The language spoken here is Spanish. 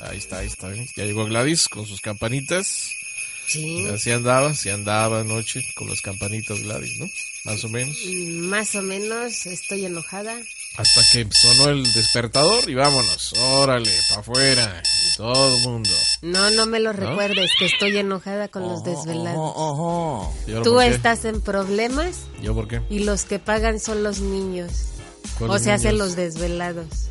Ahí está, ahí está. ¿eh? Ya llegó Gladys con sus campanitas. Sí. Así andaba, sí andaba anoche con las campanitas Gladys, ¿no? Más o menos. Más o menos estoy enojada. Hasta que sonó el despertador y vámonos. Órale, para afuera. Todo el mundo. No, no me lo recuerdes, que estoy enojada con los desvelados. ¿Y ahora Tú estás en problemas ¿Yo por qué? y los que pagan son los niños. O ¿Cuáles se hacen los desvelados.